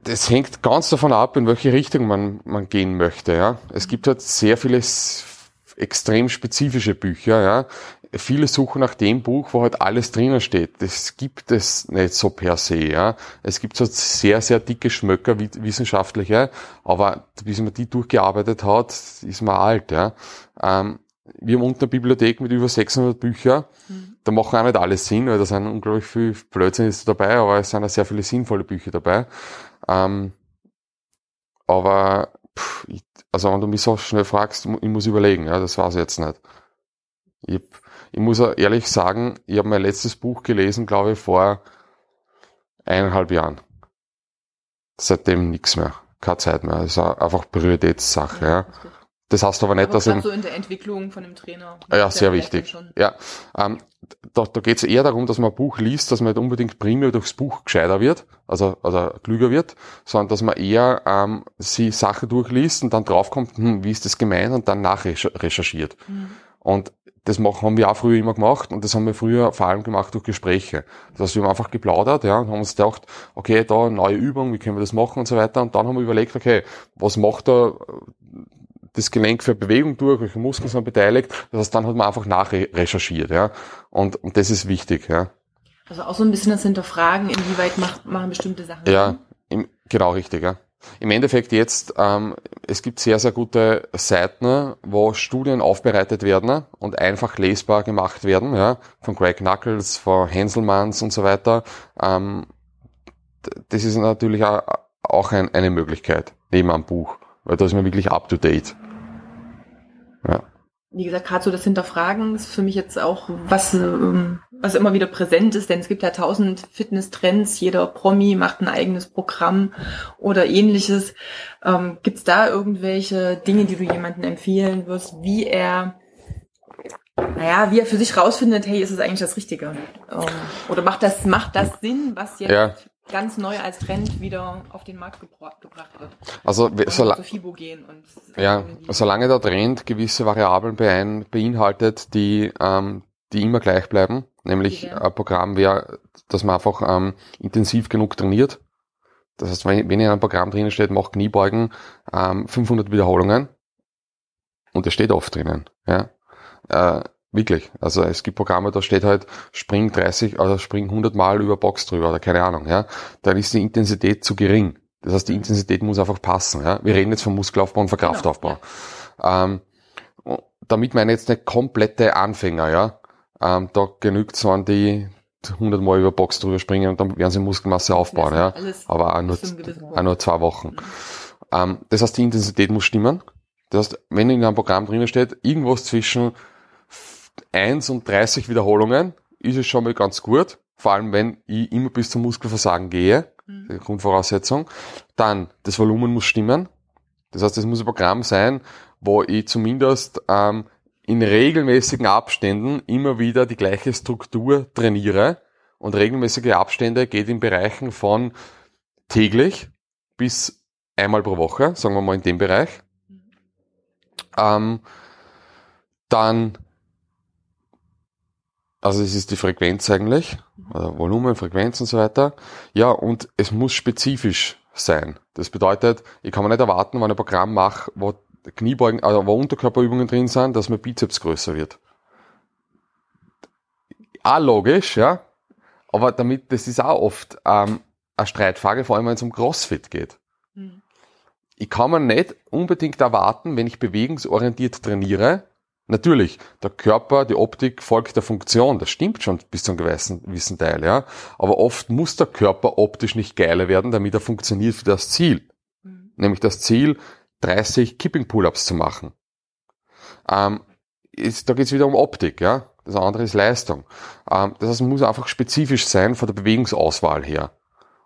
das hängt ganz davon ab, in welche Richtung man, man gehen möchte. Ja. Es gibt halt sehr viele extrem spezifische Bücher. Ja. Viele suchen nach dem Buch, wo halt alles drinnen steht. Das gibt es nicht so per se. Ja. Es gibt so sehr, sehr dicke Schmöcker, wissenschaftliche, aber bis man die durchgearbeitet hat, ist man alt. Ja. Ähm, wir haben unten eine Bibliothek mit über 600 Büchern. Mhm. Da machen auch nicht alle Sinn, weil da sind unglaublich viel Blödsinn ist dabei, aber es sind auch sehr viele sinnvolle Bücher dabei. Ähm, aber, pff, ich, also wenn du mich so schnell fragst, ich muss überlegen, ja, das war's jetzt nicht. Ich, ich muss ehrlich sagen, ich habe mein letztes Buch gelesen, glaube ich, vor eineinhalb Jahren. Seitdem nichts mehr. Keine Zeit mehr. Das ist einfach Prioritätssache, ja. ja. Das heißt aber nicht, aber dass in, so in der Entwicklung von dem Trainer. Ja, sehr wichtig. Ja, ähm, da, da geht es eher darum, dass man ein Buch liest, dass man nicht unbedingt primär durchs Buch gescheiter wird, also, also klüger wird, sondern dass man eher ähm, sie Sachen durchliest und dann draufkommt, hm, wie ist das gemeint und dann nachrecherchiert. Mhm. Und das machen, haben wir auch früher immer gemacht und das haben wir früher vor allem gemacht durch Gespräche. Das heißt, wir haben einfach geplaudert, ja, und haben uns gedacht, okay, da neue Übung, wie können wir das machen und so weiter. Und dann haben wir überlegt, okay, was macht da das Gelenk für Bewegung durch, welche Muskeln sind beteiligt. Das heißt, dann hat man einfach nachrecherchiert, ja. Und, und das ist wichtig, ja. Also auch so ein bisschen das Hinterfragen, inwieweit macht, machen bestimmte Sachen Ja, im, genau richtig, ja. Im Endeffekt jetzt, ähm, es gibt sehr, sehr gute Seiten, wo Studien aufbereitet werden und einfach lesbar gemacht werden, ja, von Greg Knuckles, von Henselmanns und so weiter. Ähm, das ist natürlich auch ein, eine Möglichkeit, neben einem Buch, weil da ist man wirklich up to date. Ja. Wie gesagt, gerade so das Hinterfragen ist für mich jetzt auch was, ähm, was immer wieder präsent ist, denn es gibt ja tausend Fitness-Trends, jeder Promi macht ein eigenes Programm oder ähnliches. Ähm, Gibt es da irgendwelche Dinge, die du jemandem empfehlen wirst, wie er naja, wie er für sich rausfindet, hey, ist es eigentlich das Richtige? Ähm, oder macht das, macht das Sinn, was jetzt ja ganz neu als Trend wieder auf den Markt gebracht wird. Also solange, ja, solange der Trend gewisse Variablen bein, beinhaltet, die, ähm, die immer gleich bleiben, nämlich ein Programm wäre, dass man einfach ähm, intensiv genug trainiert. Das heißt, wenn, wenn in einem Programm drinnen steht, macht Kniebeugen ähm, 500 Wiederholungen und das steht oft drinnen. Ja. Äh, Wirklich. Also es gibt Programme, da steht halt, spring 30 oder spring 100 Mal über Box drüber oder keine Ahnung, ja. Dann ist die Intensität zu gering. Das heißt, die Intensität muss einfach passen, ja. Wir reden jetzt vom Muskelaufbau und vom genau, Kraftaufbau. Ja. Ähm, damit meine ich jetzt nicht komplette Anfänger, ja. Ähm, da genügt es, wenn die 100 Mal über Box drüber springen und dann werden sie Muskelmasse aufbauen, ja. Aber auch nur, auch nur zwei Wochen. Mhm. Ähm, das heißt, die Intensität muss stimmen. Das heißt, wenn in einem Programm drinnen steht, irgendwas zwischen 1 und 30 Wiederholungen ist es schon mal ganz gut. Vor allem, wenn ich immer bis zum Muskelversagen gehe. Mhm. Grundvoraussetzung. Dann, das Volumen muss stimmen. Das heißt, es muss ein Programm sein, wo ich zumindest ähm, in regelmäßigen Abständen immer wieder die gleiche Struktur trainiere. Und regelmäßige Abstände geht in Bereichen von täglich bis einmal pro Woche, sagen wir mal in dem Bereich. Mhm. Ähm, dann also es ist die Frequenz eigentlich. Also Volumen, Frequenz und so weiter. Ja, und es muss spezifisch sein. Das bedeutet, ich kann mir nicht erwarten, wenn ich ein Programm mache, wo Kniebeugen, also wo Unterkörperübungen drin sind, dass mein Bizeps größer wird. Auch logisch, ja. Aber damit, das ist auch oft ähm, eine Streitfrage, vor allem wenn es um Crossfit geht. Mhm. Ich kann mir nicht unbedingt erwarten, wenn ich bewegungsorientiert trainiere, Natürlich, der Körper, die Optik folgt der Funktion, das stimmt schon bis zu einem gewissen, gewissen Teil, ja. Aber oft muss der Körper optisch nicht geiler werden, damit er funktioniert für das Ziel. Mhm. Nämlich das Ziel, 30 Kipping Pull-Ups zu machen. Ähm, ist, da geht es wieder um Optik, ja. Das andere ist Leistung. Ähm, das heißt, es muss einfach spezifisch sein von der Bewegungsauswahl her.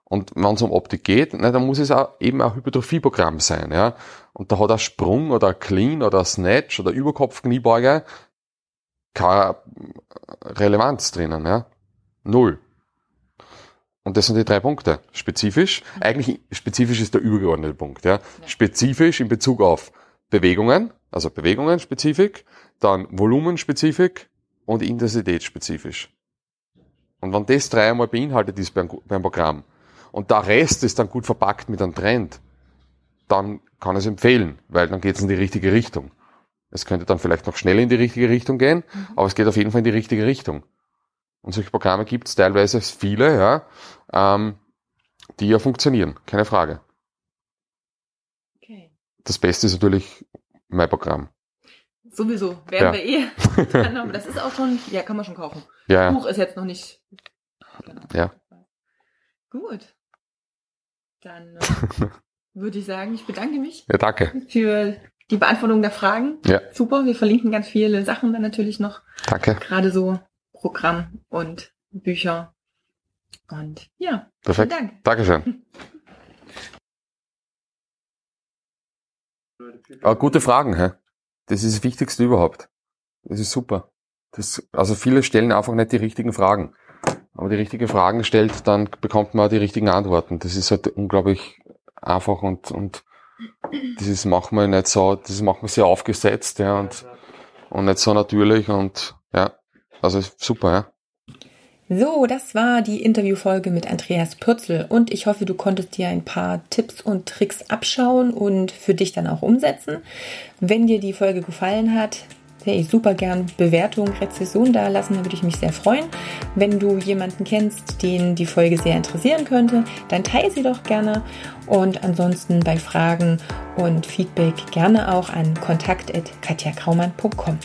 Und wenn es um Optik geht, na, dann muss es auch eben ein Hypertrophieprogramm sein, ja. Und da hat ein Sprung oder ein Clean oder ein Snatch oder Überkopfkniebeuge keine Relevanz drinnen, ja. Null. Und das sind die drei Punkte. Spezifisch. Eigentlich spezifisch ist der übergeordnete Punkt, ja. Spezifisch in Bezug auf Bewegungen, also Bewegungen spezifisch, dann Volumensspezifik und Intensität Und wenn das dreimal beinhaltet ist beim, beim Programm, und der Rest ist dann gut verpackt mit einem Trend, dann kann es empfehlen, weil dann geht es in die richtige Richtung. Es könnte dann vielleicht noch schnell in die richtige Richtung gehen, mhm. aber es geht auf jeden Fall in die richtige Richtung. Und solche Programme gibt es teilweise viele, ja, ähm, die ja funktionieren, keine Frage. Okay. Das Beste ist natürlich mein Programm. Sowieso, werden ja. wir eh dran haben. Das ist auch schon, ja, kann man schon kaufen. Ja. Das Buch ist jetzt noch nicht. Genau. Ja. Gut. Dann äh, würde ich sagen, ich bedanke mich. Ja, danke. Für die Beantwortung der Fragen. Ja. Super. Wir verlinken ganz viele Sachen dann natürlich noch. Danke. Gerade so Programm und Bücher. Und ja. Perfekt. Vielen Dank. Dankeschön. Aber ah, gute Fragen, hä? Das ist das Wichtigste überhaupt. Das ist super. Das, also viele stellen einfach nicht die richtigen Fragen aber die richtigen Fragen stellt, dann bekommt man auch die richtigen Antworten. Das ist halt unglaublich einfach und, und das ist manchmal nicht so, das ist manchmal sehr aufgesetzt, ja, und, und nicht so natürlich und, ja, also super, ja. So, das war die Interviewfolge mit Andreas Pürzel und ich hoffe, du konntest dir ein paar Tipps und Tricks abschauen und für dich dann auch umsetzen. Wenn dir die Folge gefallen hat, ich super gern Bewertung, Rezession da lassen, da würde ich mich sehr freuen. Wenn du jemanden kennst, den die Folge sehr interessieren könnte, dann teile sie doch gerne und ansonsten bei Fragen und Feedback gerne auch an kontakt.katjakraumann.com.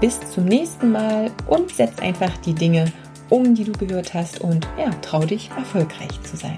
Bis zum nächsten Mal und setz einfach die Dinge um, die du gehört hast und ja, trau dich erfolgreich zu sein.